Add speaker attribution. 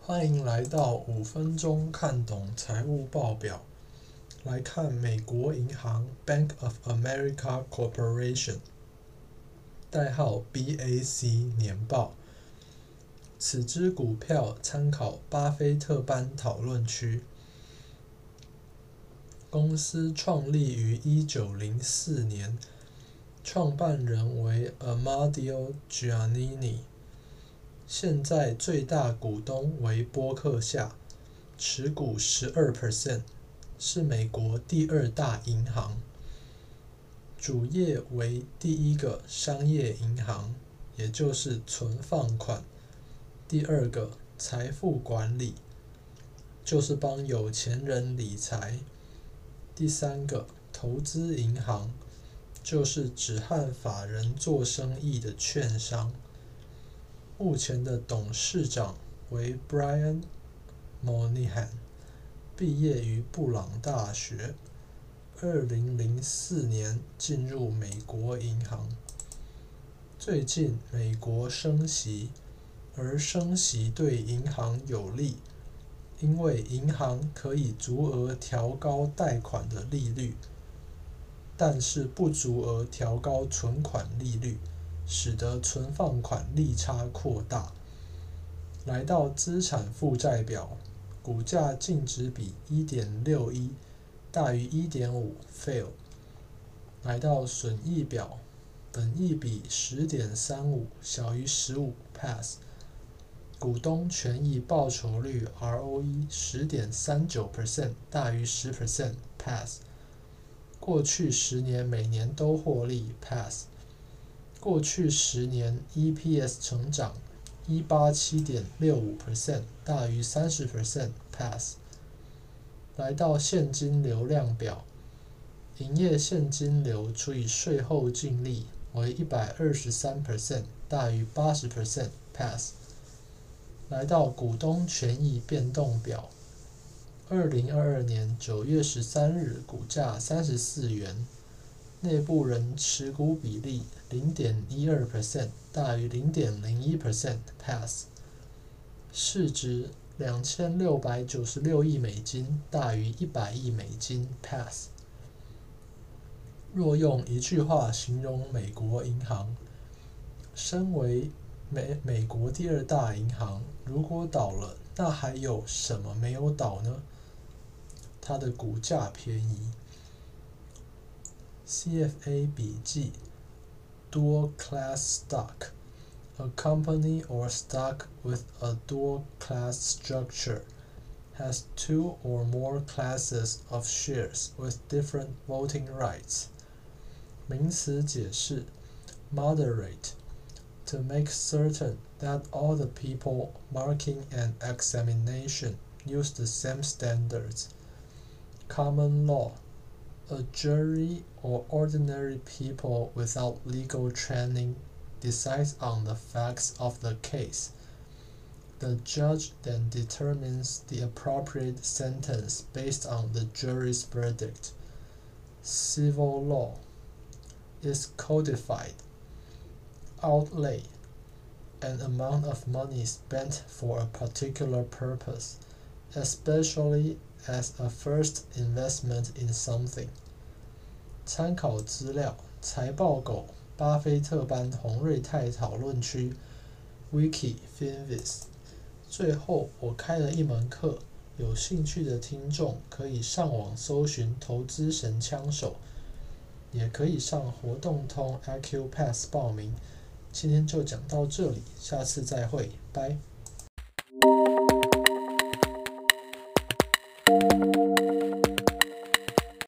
Speaker 1: 欢迎来到五分钟看懂财务报表。来看美国银行 Bank of America Corporation，代号 BAC 年报。此支股票参考巴菲特班讨论区。公司创立于一九零四年，创办人为 Amadeo Giannini。现在最大股东为波克夏，持股十二 percent，是美国第二大银行。主业为第一个商业银行，也就是存放款；第二个财富管理，就是帮有钱人理财；第三个投资银行，就是只和法人做生意的券商。目前的董事长为 Brian Monihan，毕业于布朗大学，二零零四年进入美国银行。最近美国升息，而升息对银行有利，因为银行可以足额调高贷款的利率，但是不足额调高存款利率。使得存放款利差扩大，来到资产负债表，股价净值比一点六一大于一点五，fail。来到损益表，本益比十点三五小于十五，pass。股东权益报酬率 ROE 十点三九 percent 大于十 percent，pass。过去十年每年都获利，pass。过去十年 EPS 成长一八七点六五 percent 大于三十 percent pass。来到现金流量表，营业现金流除以税后净利为一百二十三 percent 大于八十 percent pass。来到股东权益变动表，二零二二年九月十三日股价三十四元。内部人持股比例零点一二 percent 大于零点零一 percent pass，市值两千六百九十六亿美金大于一百亿美金 pass。若用一句话形容美国银行，身为美美国第二大银行，如果倒了，那还有什么没有倒呢？它的股价便宜。CFA 笔记 Dual Class Stock A company or stock with a dual class structure has two or more classes of shares with different voting rights. 名词解释 Moderate to make certain that all the people marking an examination use the same standards. Common law a jury or ordinary people without legal training decides on the facts of the case. The judge then determines the appropriate sentence based on the jury's verdict. Civil law is codified. Outlay an amount of money spent for a particular purpose, especially as a first investment in something。参考资料：财报狗、巴菲特班洪瑞泰讨论区、Wiki、Finvis。最后，我开了一门课，有兴趣的听众可以上网搜寻“投资神枪手”，也可以上活动通 Acupass 报名。今天就讲到这里，下次再会，拜。